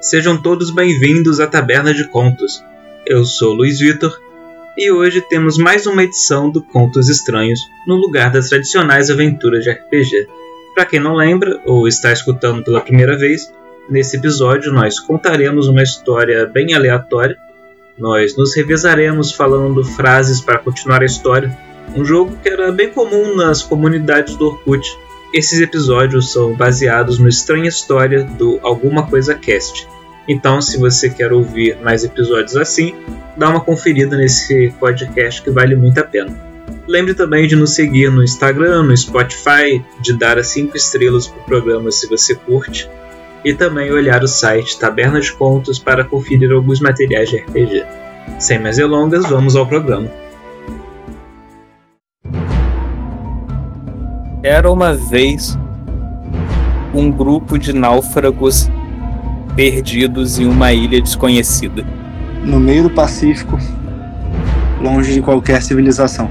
Sejam todos bem-vindos à Taberna de Contos. Eu sou Luiz Vitor e hoje temos mais uma edição do Contos Estranhos no lugar das tradicionais aventuras de RPG. Para quem não lembra ou está escutando pela primeira vez, nesse episódio nós contaremos uma história bem aleatória. Nós nos revezaremos falando frases para continuar a história, um jogo que era bem comum nas comunidades do Orkut. Esses episódios são baseados no Estranha História do Alguma Coisa Cast. Então, se você quer ouvir mais episódios assim, dá uma conferida nesse podcast que vale muito a pena. Lembre também de nos seguir no Instagram, no Spotify, de dar as 5 estrelas para o programa se você curte, e também olhar o site Taberna de Contos para conferir alguns materiais de RPG. Sem mais delongas, vamos ao programa. Era uma vez um grupo de náufragos perdidos em uma ilha desconhecida. No meio do Pacífico, longe de qualquer civilização.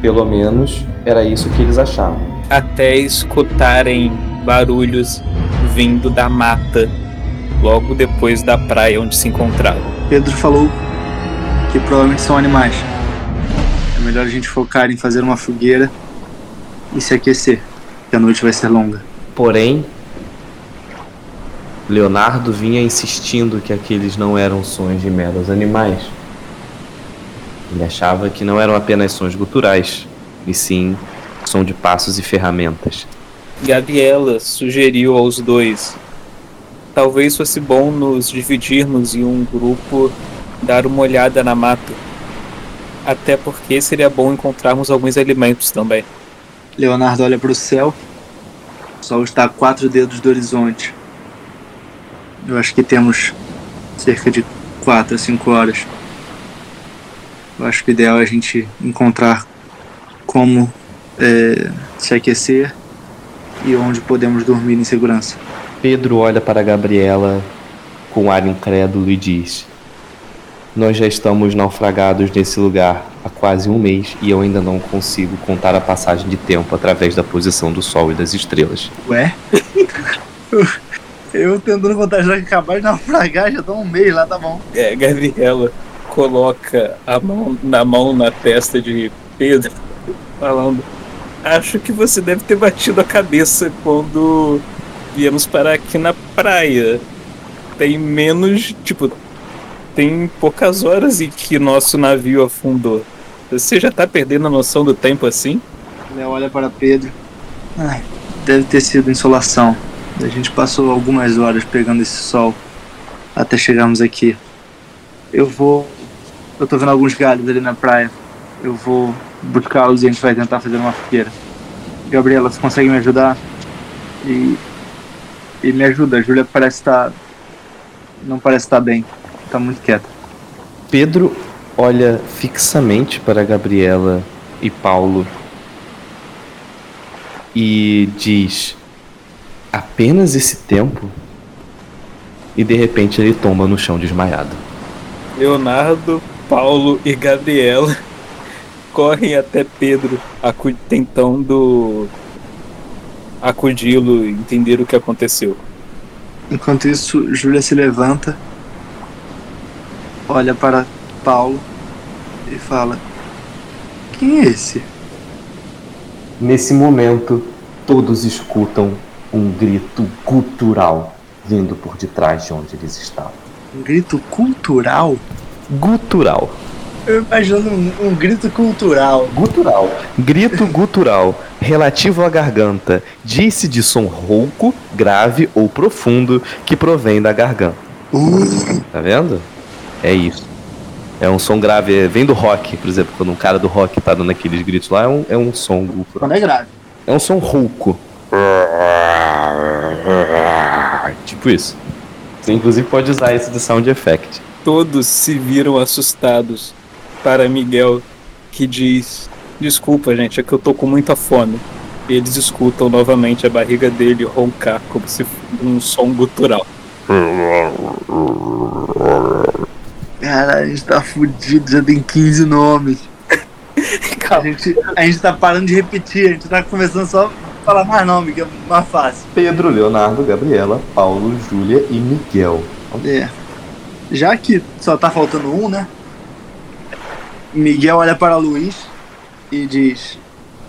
Pelo menos era isso que eles achavam. Até escutarem barulhos vindo da mata, logo depois da praia onde se encontravam. Pedro falou que provavelmente são animais. É melhor a gente focar em fazer uma fogueira e se aquecer, que a noite vai ser longa. Porém, Leonardo vinha insistindo que aqueles não eram sons de meros animais. Ele achava que não eram apenas sons guturais, e sim som de passos e ferramentas. Gabriela sugeriu aos dois: talvez fosse bom nos dividirmos em um grupo, dar uma olhada na mata. Até porque seria bom encontrarmos alguns alimentos também. Leonardo olha para o céu. O sol está a quatro dedos do horizonte. Eu acho que temos cerca de quatro a cinco horas. Eu acho que o ideal é a gente encontrar como é, se aquecer e onde podemos dormir em segurança. Pedro olha para Gabriela com ar incrédulo e diz: Nós já estamos naufragados nesse lugar há quase um mês e eu ainda não consigo contar a passagem de tempo através da posição do Sol e das estrelas. Ué? eu tentando contar já que acabar de naufragar, já tô um mês lá, tá bom. É, Gabriela coloca a mão na mão na testa de Pedro, falando: Acho que você deve ter batido a cabeça quando viemos parar aqui na praia. Tem menos, tipo, tem poucas horas em que nosso navio afundou. Você já tá perdendo a noção do tempo assim? Léo olha para Pedro. Ai, deve ter sido insolação. A gente passou algumas horas pegando esse sol até chegarmos aqui. Eu vou. Eu tô vendo alguns galhos ali na praia. Eu vou buscá-los e a gente vai tentar fazer uma fogueira. Gabriela, você consegue me ajudar? E. E me ajuda. A Júlia parece estar. Não parece estar bem. Tá muito quieta. Pedro olha fixamente para Gabriela e Paulo e diz: apenas esse tempo? E de repente ele tomba no chão desmaiado. Leonardo, Paulo e Gabriela correm até Pedro, tentando acudi-lo e entender o que aconteceu. Enquanto isso, Júlia se levanta, olha para Paulo e fala: Quem é esse? Nesse momento, todos escutam um grito gutural vindo por detrás de onde eles estavam. Um grito cultural? Gutural. Eu imagino um, um, grito cultural. Gutural. Grito gutural, relativo à garganta. Disse de som rouco, grave ou profundo que provém da garganta. Uh. Tá vendo? É isso. É um som grave, vem do rock, por exemplo, quando um cara do rock tá dando aqueles gritos lá, é um, é um som gutural. Quando é grave. É um som rouco. Tipo isso. Você inclusive pode usar esse de sound effect. Todos se viram assustados para Miguel, que diz: Desculpa, gente, é que eu tô com muita fome. E eles escutam novamente a barriga dele roncar como se fosse um som gutural. Cara, a gente tá fudido, já tem 15 nomes. A gente, a gente tá parando de repetir, a gente tá começando só a falar mais nome, que é mais fácil. Pedro, Leonardo, Gabriela, Paulo, Júlia e Miguel. É. Já que só tá faltando um, né? Miguel olha para Luiz e diz: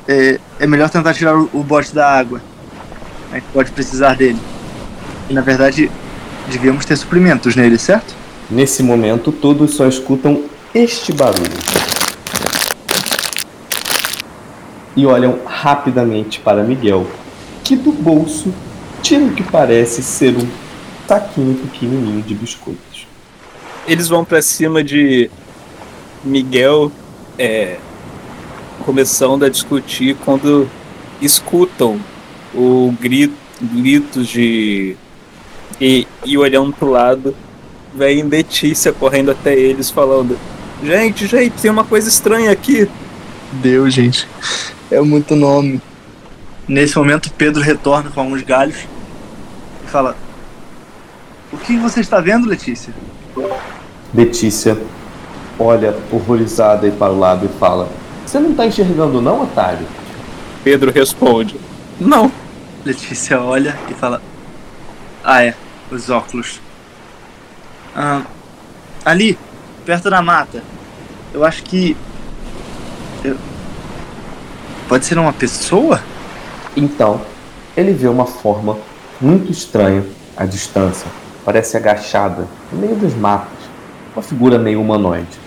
É, é melhor tentar tirar o, o bote da água. A gente pode precisar dele. E na verdade, devíamos ter suprimentos nele, certo? Nesse momento, todos só escutam este barulho. E olham rapidamente para Miguel, que do bolso tira o que parece ser um saquinho pequenininho de biscoitos. Eles vão pra cima de Miguel, é, começando a discutir quando escutam o grito, gritos de e, e olhando pro lado, vem Letícia correndo até eles falando: Gente, gente, tem uma coisa estranha aqui. Deus, gente. É muito nome. Nesse momento, Pedro retorna com alguns galhos e fala: O que você está vendo, Letícia? Letícia olha horrorizada aí para o lado e fala: Você não está enxergando, não, otário? Pedro responde: Não. Letícia olha e fala: Ah, é, os óculos. Ah, ali, perto da mata. Eu acho que. eu- Pode ser uma pessoa? Então, ele vê uma forma muito estranha à distância. Parece agachada, no meio dos matos. Uma figura meio humanoide.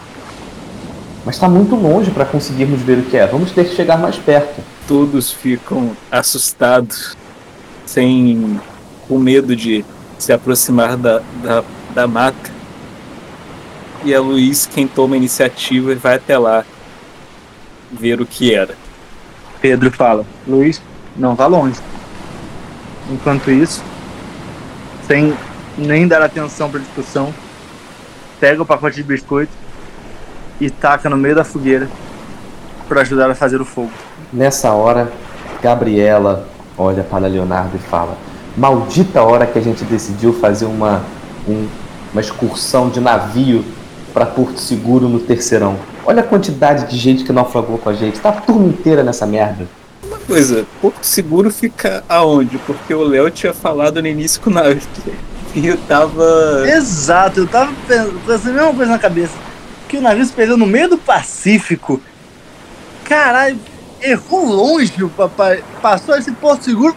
Mas está muito longe para conseguirmos ver o que é. Vamos ter que chegar mais perto. Todos ficam assustados, sem com medo de se aproximar da, da, da mata. E é Luiz quem toma a iniciativa e vai até lá ver o que era. Pedro fala: Luiz, não vá longe. Enquanto isso, sem nem dar atenção para a discussão, pega o pacote de biscoito e taca no meio da fogueira para ajudar a fazer o fogo. Nessa hora, Gabriela olha para Leonardo e fala: Maldita hora que a gente decidiu fazer uma, um- uma excursão de navio para Porto Seguro no terceirão. Olha a quantidade de gente que naufragou com a gente. Tá a turma inteira nessa merda. Uma coisa, Porto Seguro fica aonde? Porque o Léo tinha falado no início com o navio. E eu tava. Exato, eu tava pen- pensando a mesma coisa na cabeça. Que o navio se perdeu no meio do Pacífico. Caralho, errou longe o papai. Passou esse porto seguro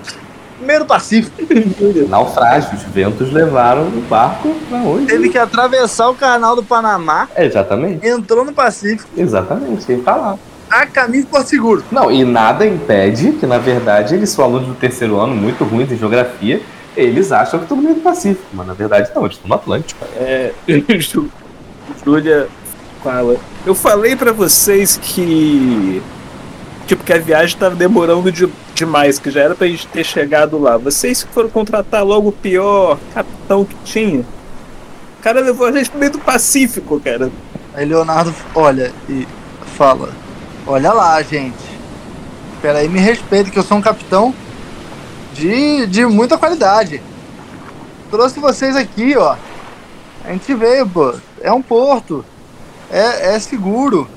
meio do Pacífico. Naufrágios, ventos levaram o barco pra onde? Teve que atravessar o canal do Panamá, É, exatamente. entrou no Pacífico, Exatamente, ele tá lá. a caminho de Porto Seguro. Não, e nada impede que, na verdade, eles são alunos do terceiro ano, muito ruins em geografia, eles acham que estão no meio do Pacífico, mas na verdade não, eles estão no Atlântico. É, Júlia fala. Eu falei pra vocês que. Tipo, que a viagem tava demorando de- demais, que já era pra gente ter chegado lá. Vocês que foram contratar logo o pior capitão que tinha. O cara levou a gente pro meio do Pacífico, cara. Aí Leonardo olha e fala: Olha lá, gente. Espera aí, me respeita, que eu sou um capitão de, de muita qualidade. Trouxe vocês aqui, ó. A gente veio, pô. É um porto. É, é seguro.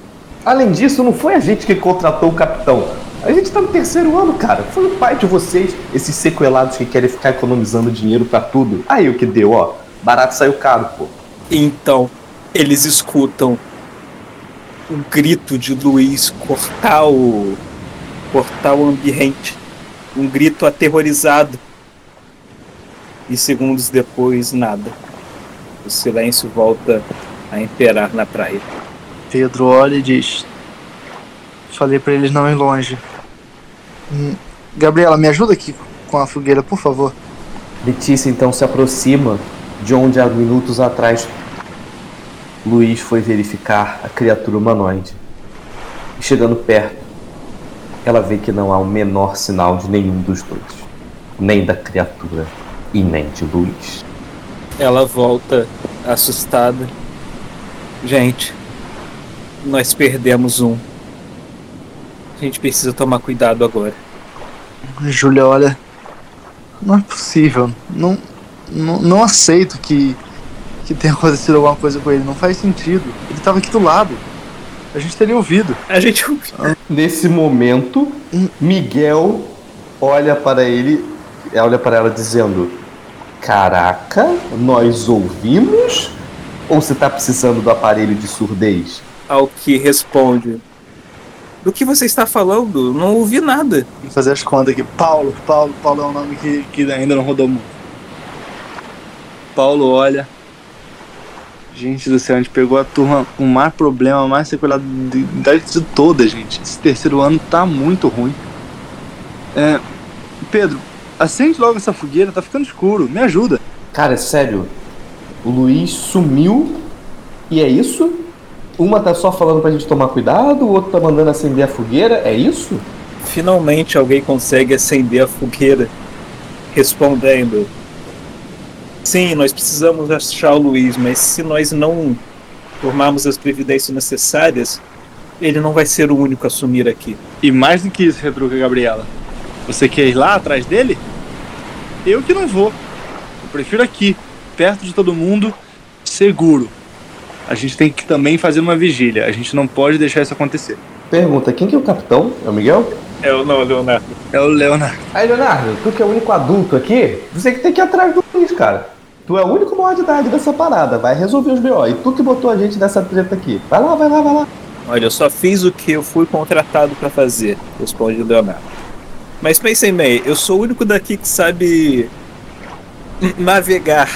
Além disso, não foi a gente que contratou o capitão. A gente tá no terceiro ano, cara. Foi o pai de vocês, esses sequelados que querem ficar economizando dinheiro pra tudo. Aí o que deu, ó. Barato saiu caro, pô. Então, eles escutam um grito de Luiz cortar o. cortar o ambiente. Um grito aterrorizado. E segundos depois, nada. O silêncio volta a imperar na praia. Pedro olha e diz: Falei pra eles não ir longe. Hum, Gabriela, me ajuda aqui com a fogueira, por favor. Letícia então se aproxima de onde há minutos atrás Luiz foi verificar a criatura humanoide. E chegando perto, ela vê que não há o menor sinal de nenhum dos dois, nem da criatura e nem de Luiz. Ela volta assustada. Gente, nós perdemos um. A gente precisa tomar cuidado agora. Júlia olha. Não é possível. Não, não, não aceito que, que tenha acontecido alguma coisa com ele. Não faz sentido. Ele tava aqui do lado. A gente teria ouvido. A gente Nesse momento, Miguel olha para ele, olha para ela dizendo: Caraca, nós ouvimos? Ou você tá precisando do aparelho de surdez? Ao que responde: Do que você está falando? Não ouvi nada. Vou fazer as contas aqui. Paulo, Paulo, Paulo é um nome que, que ainda não rodou muito. Paulo olha. Gente do céu, a gente pegou a turma com o mais problema, mais sequelado de, de toda, gente. Esse terceiro ano tá muito ruim. É, Pedro, acende logo essa fogueira, tá ficando escuro. Me ajuda. Cara, é sério. O Luiz sumiu e é isso? Uma tá só falando pra gente tomar cuidado, o outro tá mandando acender a fogueira, é isso? Finalmente alguém consegue acender a fogueira, respondendo: Sim, nós precisamos achar o Luiz, mas se nós não tomarmos as providências necessárias, ele não vai ser o único a sumir aqui. E mais do que isso, retruca Gabriela. Você quer ir lá atrás dele? Eu que não vou. Eu prefiro aqui, perto de todo mundo, seguro. A gente tem que também fazer uma vigília. A gente não pode deixar isso acontecer. Pergunta, quem que é o capitão? É o Miguel? É o não, Leonardo. É o Leonardo. Aí, Leonardo, tu que é o único adulto aqui, você que tem que ir atrás do Luiz, cara. Tu é o único maior de idade dessa parada, vai resolver os B.O. E tu que botou a gente nessa treta aqui. Vai lá, vai lá, vai lá. Olha, eu só fiz o que eu fui contratado para fazer, responde o Leonardo. Mas pensem bem, eu sou o único daqui que sabe navegar.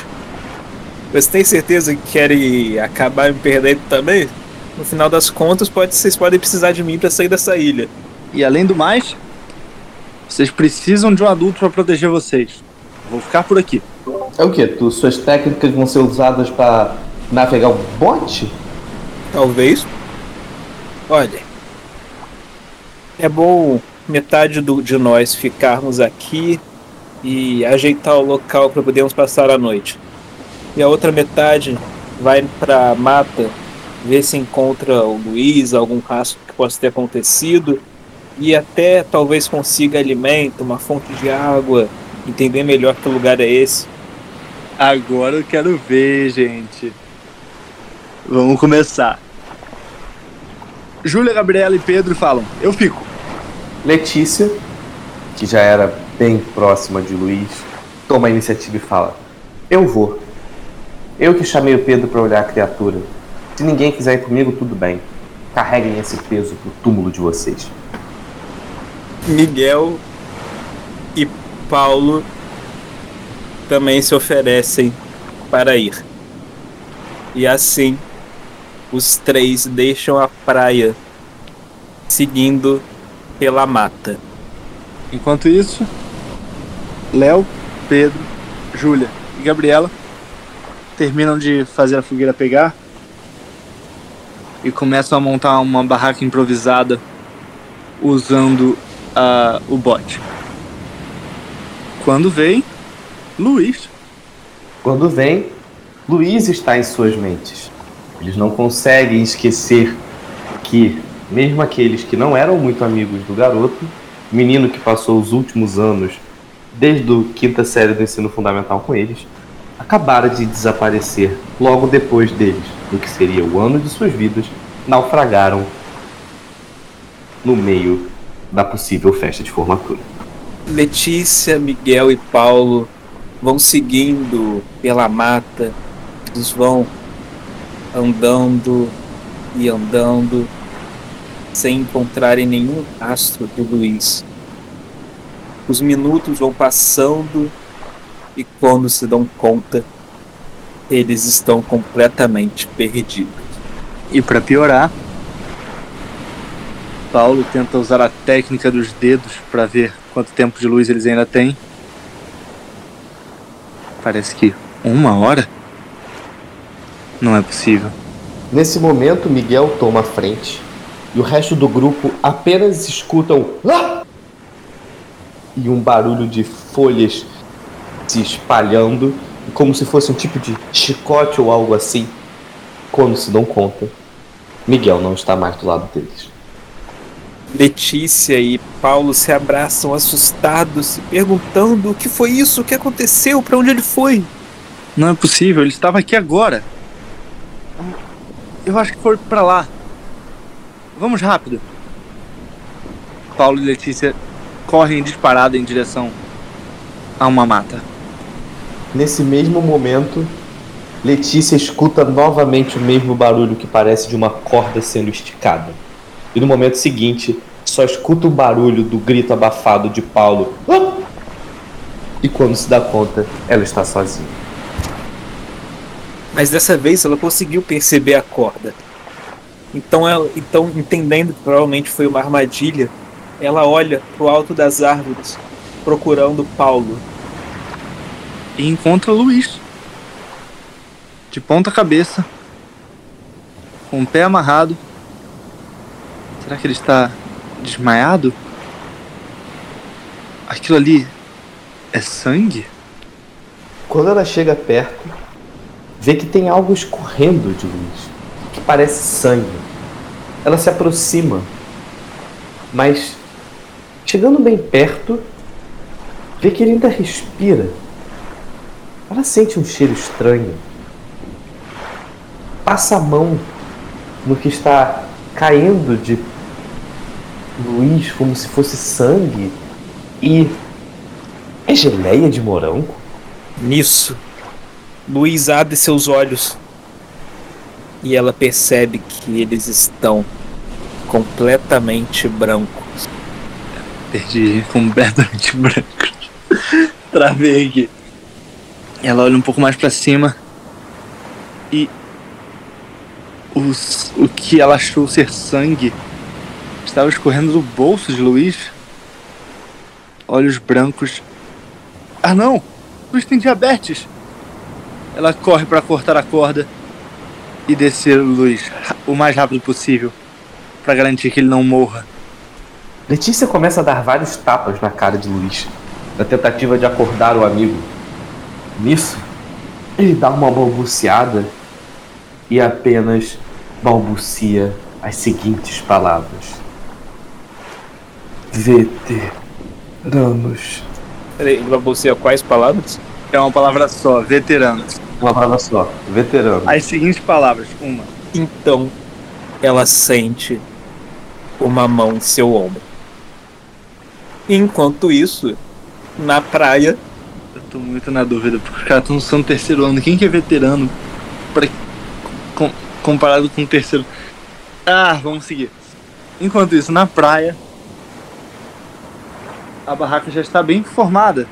Você tem certeza que querem acabar me perdendo também? No final das contas, pode, vocês podem precisar de mim para sair dessa ilha. E além do mais, vocês precisam de um adulto para proteger vocês. Vou ficar por aqui. É o quê? Tu, suas técnicas vão ser usadas para navegar o bote? Talvez. Olha, é bom metade do, de nós ficarmos aqui e ajeitar o local para podermos passar a noite. E a outra metade vai para mata ver se encontra o Luiz, algum rastro que possa ter acontecido e até talvez consiga alimento, uma fonte de água, entender melhor que lugar é esse. Agora eu quero ver, gente. Vamos começar. Júlia, Gabriela e Pedro falam: Eu fico. Letícia, que já era bem próxima de Luiz, toma a iniciativa e fala: Eu vou. Eu que chamei o Pedro para olhar a criatura. Se ninguém quiser ir comigo, tudo bem. Carreguem esse peso pro túmulo de vocês. Miguel e Paulo também se oferecem para ir. E assim, os três deixam a praia, seguindo pela mata. Enquanto isso, Léo, Pedro, Júlia e Gabriela terminam de fazer a fogueira pegar e começam a montar uma barraca improvisada usando uh, o bote. Quando vem, Luiz. Quando vem, Luiz está em suas mentes. Eles não conseguem esquecer que, mesmo aqueles que não eram muito amigos do garoto, menino que passou os últimos anos, desde a quinta série do ensino fundamental com eles, acabaram de desaparecer logo depois deles, no que seria o ano de suas vidas, naufragaram no meio da possível festa de formatura. Letícia, Miguel e Paulo vão seguindo pela mata, eles vão andando e andando sem encontrarem nenhum rastro do Luiz. Os minutos vão passando e quando se dão conta, eles estão completamente perdidos. E para piorar, Paulo tenta usar a técnica dos dedos para ver quanto tempo de luz eles ainda têm. Parece que uma hora? Não é possível. Nesse momento, Miguel toma a frente e o resto do grupo apenas escutam ah! e um barulho de folhas se espalhando, como se fosse um tipo de chicote ou algo assim. Quando se dão conta, Miguel não está mais do lado deles. Letícia e Paulo se abraçam assustados, se perguntando o que foi isso, o que aconteceu, para onde ele foi. Não é possível, ele estava aqui agora. Eu acho que foi para lá. Vamos rápido. Paulo e Letícia correm disparada em direção a uma mata. Nesse mesmo momento, Letícia escuta novamente o mesmo barulho que parece de uma corda sendo esticada. E no momento seguinte, só escuta o barulho do grito abafado de Paulo. E quando se dá conta, ela está sozinha. Mas dessa vez ela conseguiu perceber a corda. Então, ela, então entendendo que provavelmente foi uma armadilha, ela olha pro alto das árvores, procurando Paulo. E encontra Luiz. De ponta cabeça. Com o pé amarrado. Será que ele está desmaiado? Aquilo ali é sangue? Quando ela chega perto, vê que tem algo escorrendo de Luiz, que parece sangue. Ela se aproxima, mas chegando bem perto, vê que ele ainda respira. Ela sente um cheiro estranho. Passa a mão no que está caindo de Luiz como se fosse sangue e é geleia de morango? Nisso, Luiz abre seus olhos e ela percebe que eles estão completamente brancos. Perdi completamente branco. Travei aqui. Ela olha um pouco mais pra cima e os, o que ela achou ser sangue estava escorrendo do bolso de Luiz. Olhos brancos. Ah não! Luiz tem diabetes! Ela corre para cortar a corda e descer o Luiz o mais rápido possível para garantir que ele não morra. Letícia começa a dar vários tapas na cara de Luiz, na tentativa de acordar o amigo. Nisso, ele dá uma balbuciada e apenas balbucia as seguintes palavras: Veteranos. Peraí, você quais palavras? É uma palavra só, veteranos. Uma palavra só: veterano. As seguintes palavras, uma. Então ela sente uma mão em seu ombro. Enquanto isso, na praia, tô muito na dúvida, porque os caras estão sendo terceiro ano. Quem que é veterano pra, com- comparado com o terceiro? Ah, vamos seguir. Enquanto isso, na praia, a barraca já está bem formada.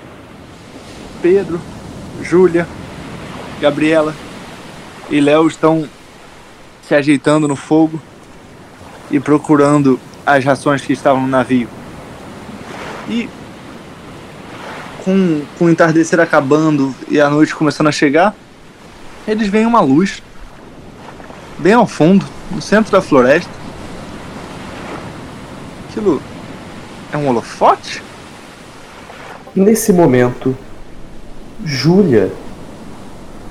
Pedro, Júlia, Gabriela e Léo estão se ajeitando no fogo e procurando as rações que estavam no navio. E com, com o entardecer acabando e a noite começando a chegar, eles veem uma luz bem ao fundo, no centro da floresta. Aquilo é um holofote? Nesse momento, Júlia,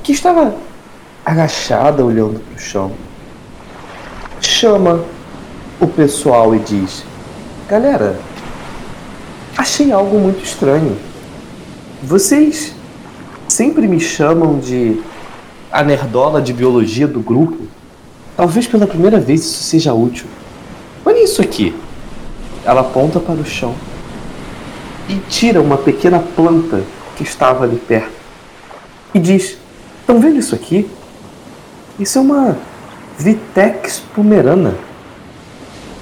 que estava agachada olhando para o chão, chama o pessoal e diz: Galera, achei algo muito estranho. Vocês sempre me chamam de a nerdola de biologia do grupo. Talvez pela primeira vez isso seja útil. Olha isso aqui. Ela aponta para o chão e tira uma pequena planta que estava ali perto e diz: Estão vendo isso aqui? Isso é uma Vitex pomerana.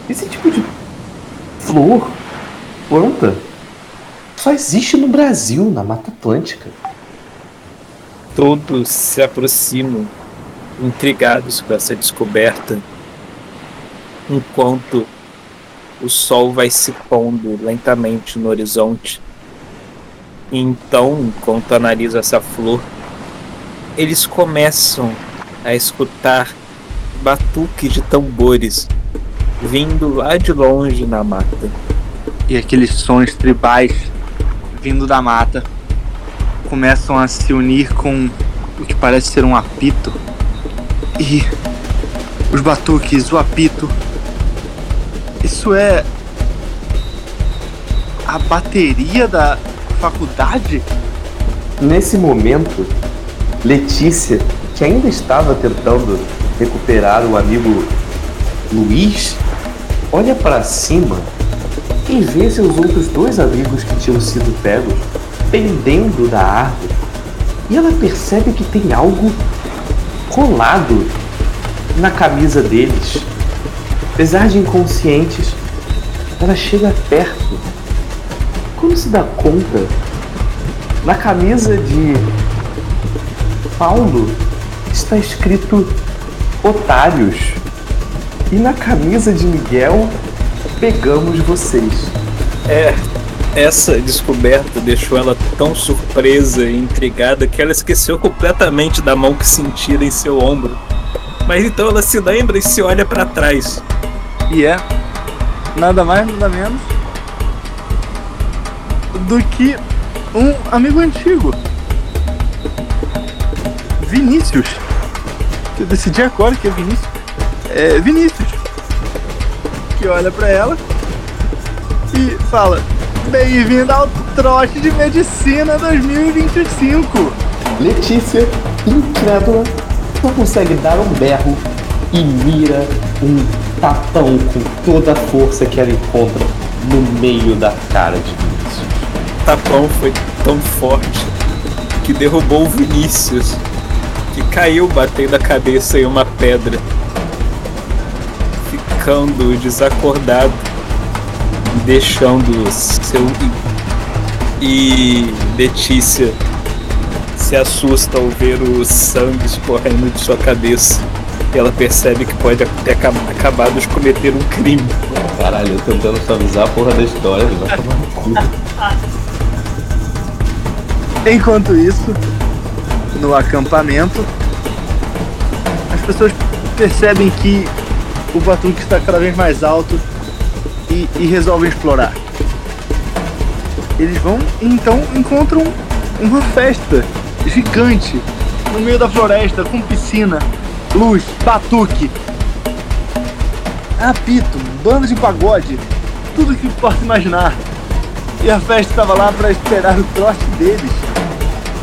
Esse tipo de flor, planta, só existe no Brasil, na Mata Atlântica. todos se aproximam, intrigados com essa descoberta, enquanto o sol vai se pondo lentamente no horizonte. E então, enquanto analisam essa flor, eles começam a escutar batuques de tambores vindo lá de longe na mata. E aqueles sons tribais vindo da mata começam a se unir com o que parece ser um apito. E os batuques, o apito. Isso é a bateria da faculdade? Nesse momento, Letícia, que ainda estava tentando recuperar o amigo Luiz, olha para cima e vê seus outros dois amigos que tinham sido pegos pendendo da árvore e ela percebe que tem algo colado na camisa deles. Apesar de inconscientes, ela chega perto. Quando se dá conta, na camisa de Paulo está escrito otários. E na camisa de Miguel, pegamos vocês. É, essa descoberta deixou ela tão surpresa e intrigada que ela esqueceu completamente da mão que sentira em seu ombro. Mas então ela se lembra e se olha para trás. E é nada mais, nada menos do que um amigo antigo. Vinícius. Eu decidi agora que é Vinícius. É Vinícius. Que olha pra ela e fala: Bem-vindo ao trote de medicina 2025. Letícia, incrédula, não consegue dar um berro e mira um tapão com toda a força que ela encontra no meio da cara de Vinícius. O tapão foi tão forte que derrubou o Vinícius, que caiu batendo a cabeça em uma pedra, ficando desacordado deixando seu. E Letícia se assusta ao ver o sangue escorrendo de sua cabeça. E ela percebe que pode ter acabado de cometer um crime. Caralho, eu tentando suavizar a porra da história, vai tomar no cu. Enquanto isso, no acampamento, as pessoas percebem que o batuque está cada vez mais alto e, e resolvem explorar. Eles vão então encontram uma festa gigante no meio da floresta com piscina, luz, batuque, apito, banda de pagode, tudo que possa imaginar. E a festa estava lá para esperar o trote deles.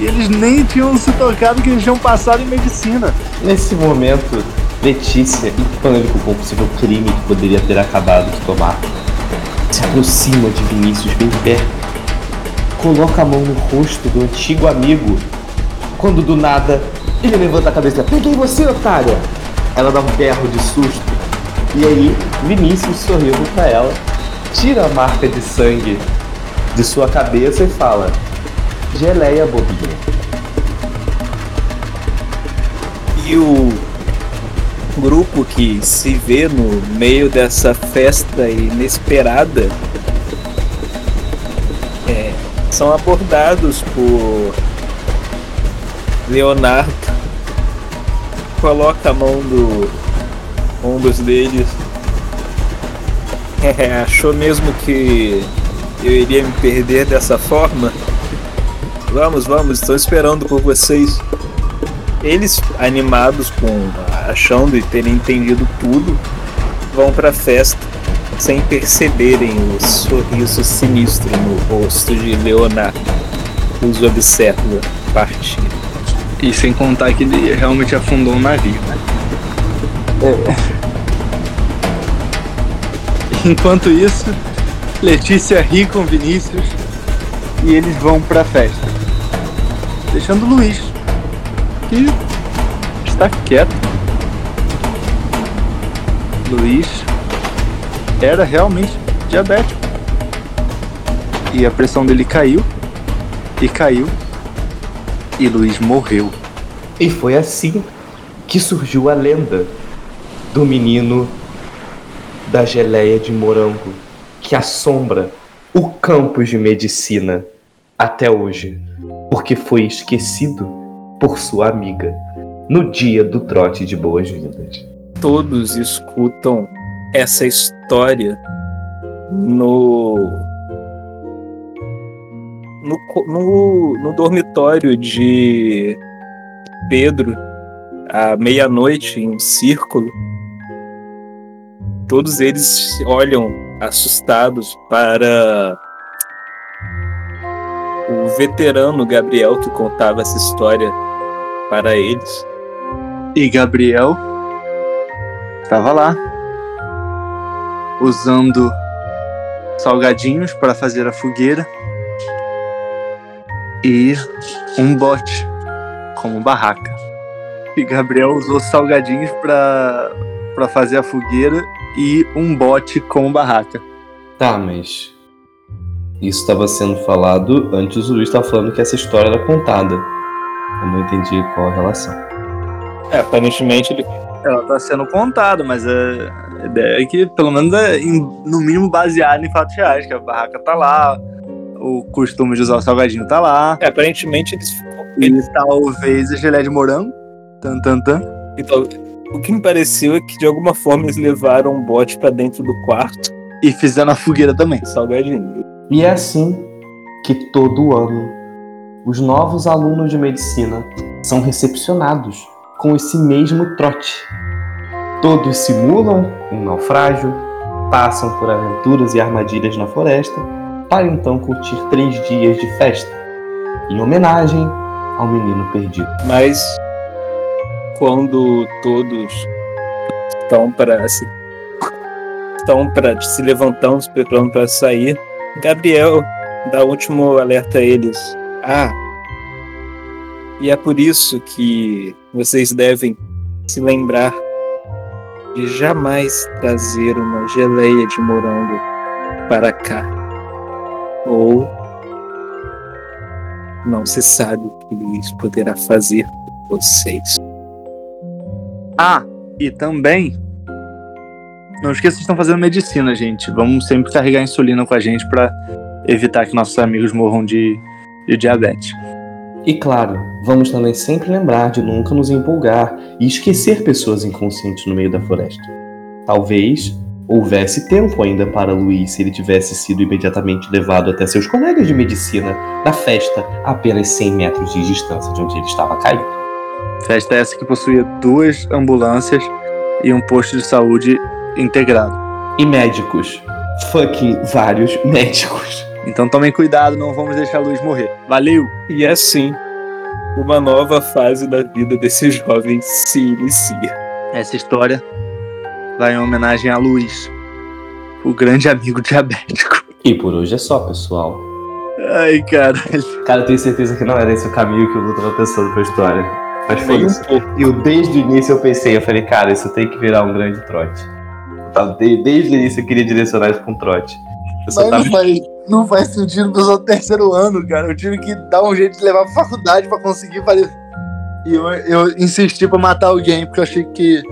E eles nem tinham se tocado que eles tinham passado em medicina. Nesse momento, Letícia, em pânico com o possível crime que poderia ter acabado de tomar, se aproxima de Vinícius bem perto, coloca a mão no rosto do antigo amigo, quando do nada ele levanta a cabeça: Peguei você, otária! Ela dá um berro de susto, e aí Vinícius, sorrindo pra ela, tira a marca de sangue de sua cabeça e fala: Geleia bobinha. E o grupo que se vê no meio dessa festa inesperada é, são abordados por Leonardo. Coloca a mão no ombros deles. É, achou mesmo que eu iria me perder dessa forma? Vamos, vamos, estou esperando por vocês. Eles, animados com achando e terem entendido tudo, vão para a festa sem perceberem o sorriso sinistro no rosto de Leonardo. Os observa partir. E sem contar que ele realmente afundou um navio, né? Enquanto isso, Letícia ri com Vinícius e eles vão pra festa. Deixando o Luiz, que está quieto. Luiz era realmente diabético. E a pressão dele caiu, e caiu, e Luiz morreu. E foi assim que surgiu a lenda do menino da geleia de morango que assombra o campus de medicina até hoje, porque foi esquecido por sua amiga no dia do trote de boas-vindas. Todos escutam essa história no no, no, no dormitório de Pedro à meia-noite em um círculo. Todos eles olham assustados para o veterano Gabriel que contava essa história para eles. E Gabriel estava lá, usando salgadinhos para fazer a fogueira e um bote como barraca. E Gabriel usou salgadinhos pra, pra fazer a fogueira e um bote como barraca. Tá, mas. Isso estava sendo falado antes o Luiz estava falando que essa história era contada. Eu não entendi qual a relação. É, aparentemente ele. Ela tá sendo contada, mas é, a ideia é que pelo menos é em- no mínimo baseado em fatos reais, que a barraca tá lá, o costume de usar o salgadinho tá lá, É, aparentemente eles. e talvez a gelé de morango, tan tan tan. Então, o que me pareceu é que de alguma forma eles levaram um bote pra dentro do quarto, E fizeram a fogueira também. salgadinho. E é assim que todo ano os novos alunos de medicina são recepcionados com esse mesmo trote. Todos simulam um naufrágio, passam por aventuras e armadilhas na floresta, para então curtir três dias de festa, em homenagem ao menino perdido. Mas quando todos estão para se estão para se levantando, se preparando para sair, Gabriel dá o último alerta a eles. Ah, e é por isso que vocês devem se lembrar de jamais trazer uma geleia de morango para cá. Ou não se sabe o que Luiz poderá fazer por vocês. Ah, e também. Não esqueça que estão fazendo medicina, gente. Vamos sempre carregar insulina com a gente pra evitar que nossos amigos morram de, de diabetes. E claro, vamos também sempre lembrar de nunca nos empolgar e esquecer pessoas inconscientes no meio da floresta. Talvez houvesse tempo ainda para Luiz se ele tivesse sido imediatamente levado até seus colegas de medicina na festa a apenas 100 metros de distância de onde ele estava caído. Festa essa que possuía duas ambulâncias e um posto de saúde integrado. E médicos. Fucking vários médicos. Então tomem cuidado, não vamos deixar a luz morrer. Valeu! E assim, uma nova fase da vida desse jovem se inicia. Essa história vai em homenagem a Luiz, o grande amigo diabético. E por hoje é só, pessoal. Ai, caralho. Cara, eu tenho certeza que não era esse o caminho que o Lu tava pensando pra história. Mas foi isso. um pouco. Eu, desde o início, eu pensei, eu falei, cara, isso tem que virar um grande trote. Desde o início eu queria direcionar isso pra um trote. Mas tava... não faz, não faz sentido pro seu terceiro ano, cara. Eu tive que dar um jeito de levar pra faculdade pra conseguir fazer. E eu, eu insisti pra matar alguém, porque eu achei que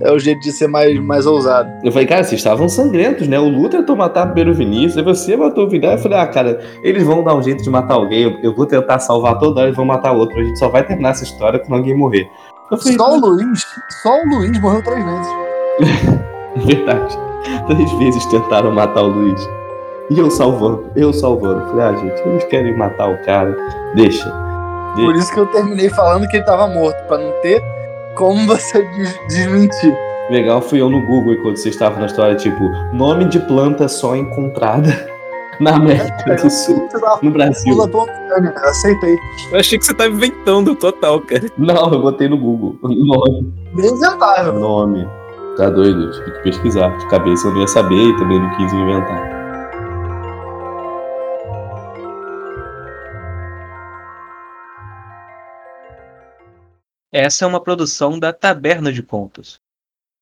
é o jeito de ser mais, mais ousado. Eu falei, cara, vocês estavam sangrentos, né? O Lu tentou matar primeiro o Vinícius, e você matou o Vinícius. Eu falei, ah, cara, eles vão dar um jeito de matar alguém, eu, eu vou tentar salvar toda hora e vão matar outro. A gente só vai terminar essa história quando alguém morrer. Falei, Só o Luiz, só o Luiz morreu três vezes. Verdade. Três vezes tentaram matar o Luiz. E eu salvando, eu salvando. Falei, ah, gente, eles querem matar o cara. Deixa. Por isso que eu terminei falando que ele tava morto, pra não ter como você des- desmentir. Legal fui eu no Google enquanto você estava na história, tipo, nome de planta só encontrada na América do Sul, no Brasil. aceitei. Eu achei que você tava inventando total, cara. Não, eu botei no Google. Nome. Desentável. Nome. Tá doido, tive que pesquisar. De cabeça eu não ia saber e também não quis inventar. Essa é uma produção da Taberna de Contos.